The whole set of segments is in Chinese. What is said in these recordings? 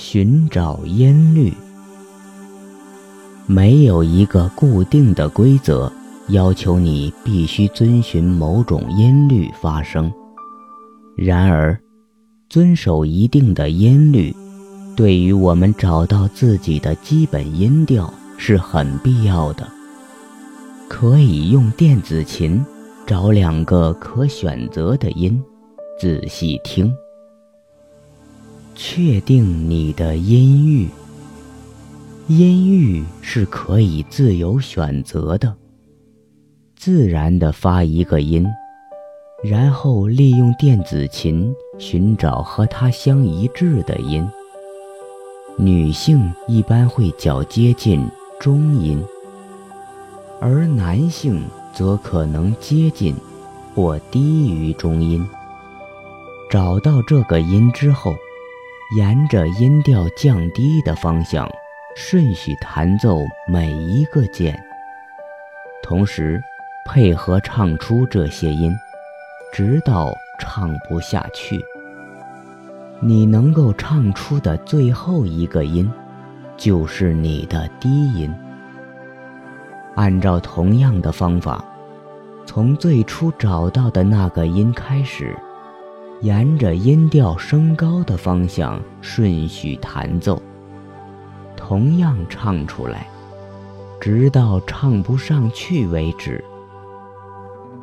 寻找音律，没有一个固定的规则要求你必须遵循某种音律发声。然而，遵守一定的音律，对于我们找到自己的基本音调是很必要的。可以用电子琴找两个可选择的音，仔细听。确定你的音域，音域是可以自由选择的。自然的发一个音，然后利用电子琴寻找和它相一致的音。女性一般会较接近中音，而男性则可能接近或低于中音。找到这个音之后。沿着音调降低的方向，顺序弹奏每一个键，同时配合唱出这些音，直到唱不下去。你能够唱出的最后一个音，就是你的低音。按照同样的方法，从最初找到的那个音开始。沿着音调升高的方向顺序弹奏，同样唱出来，直到唱不上去为止。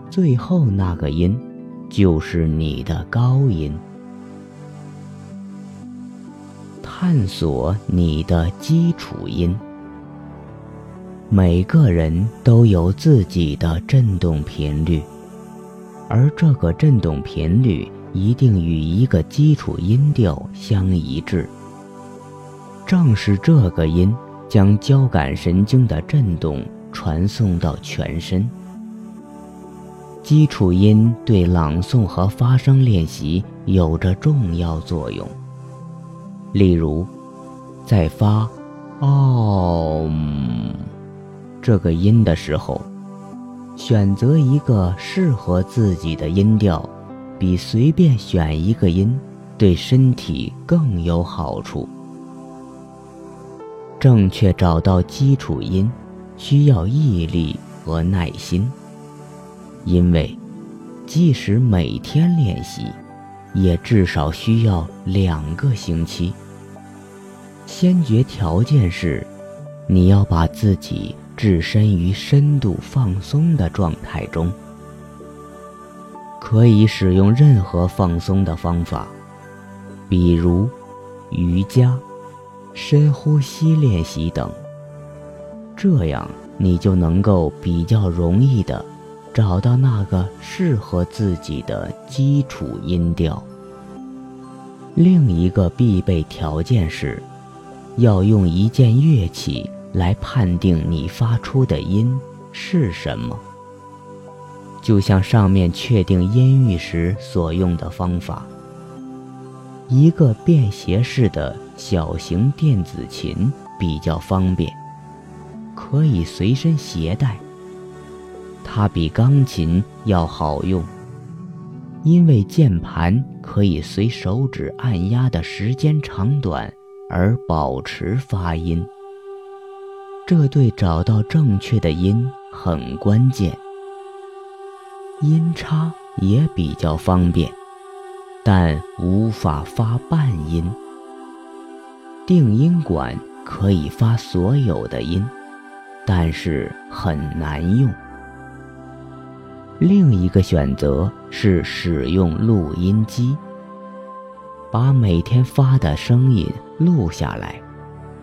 最后那个音，就是你的高音。探索你的基础音。每个人都有自己的振动频率，而这个振动频率。一定与一个基础音调相一致。正是这个音将交感神经的振动传送到全身。基础音对朗诵和发声练习有着重要作用。例如，在发“哦”这个音的时候，选择一个适合自己的音调。比随便选一个音对身体更有好处。正确找到基础音需要毅力和耐心，因为即使每天练习，也至少需要两个星期。先决条件是，你要把自己置身于深度放松的状态中。可以使用任何放松的方法，比如瑜伽、深呼吸练习等。这样你就能够比较容易的找到那个适合自己的基础音调。另一个必备条件是，要用一件乐器来判定你发出的音是什么。就像上面确定音域时所用的方法，一个便携式的小型电子琴比较方便，可以随身携带。它比钢琴要好用，因为键盘可以随手指按压的时间长短而保持发音。这对找到正确的音很关键。音叉也比较方便，但无法发半音。定音管可以发所有的音，但是很难用。另一个选择是使用录音机，把每天发的声音录下来，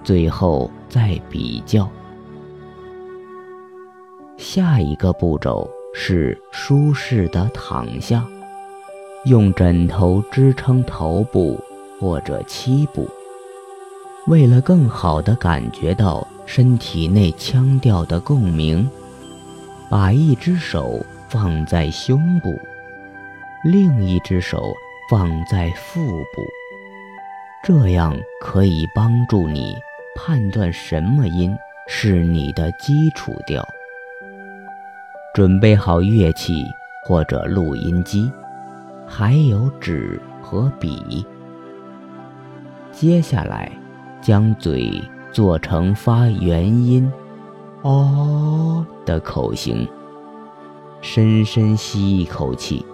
最后再比较。下一个步骤。是舒适的躺下，用枕头支撑头部或者膝部。为了更好地感觉到身体内腔调的共鸣，把一只手放在胸部，另一只手放在腹部，这样可以帮助你判断什么音是你的基础调。准备好乐器或者录音机，还有纸和笔。接下来将嘴做成发元音“哦”的口型，深深吸一口气。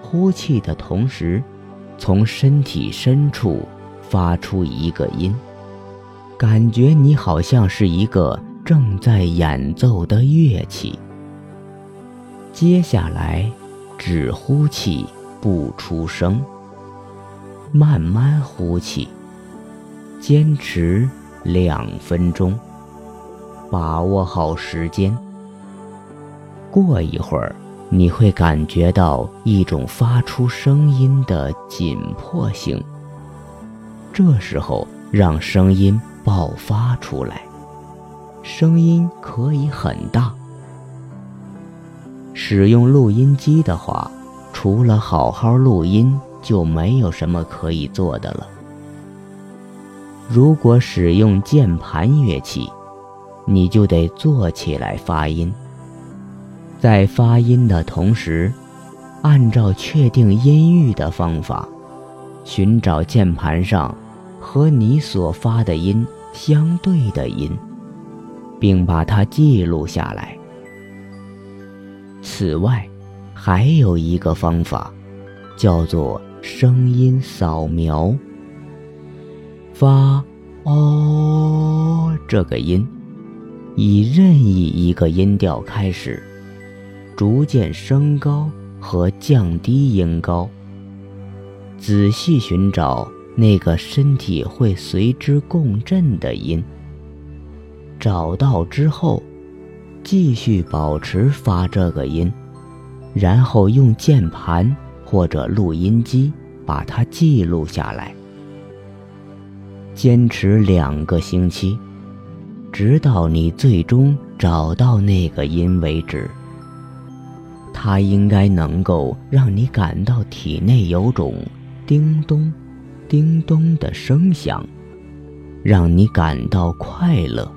呼气的同时，从身体深处发出一个音，感觉你好像是一个正在演奏的乐器。接下来，只呼气不出声，慢慢呼气，坚持两分钟，把握好时间。过一会儿。你会感觉到一种发出声音的紧迫性。这时候，让声音爆发出来，声音可以很大。使用录音机的话，除了好好录音，就没有什么可以做的了。如果使用键盘乐器，你就得坐起来发音。在发音的同时，按照确定音域的方法，寻找键盘上和你所发的音相对的音，并把它记录下来。此外，还有一个方法，叫做声音扫描。发“哦”这个音，以任意一个音调开始。逐渐升高和降低音高，仔细寻找那个身体会随之共振的音。找到之后，继续保持发这个音，然后用键盘或者录音机把它记录下来。坚持两个星期，直到你最终找到那个音为止。它应该能够让你感到体内有种叮咚、叮咚的声响，让你感到快乐。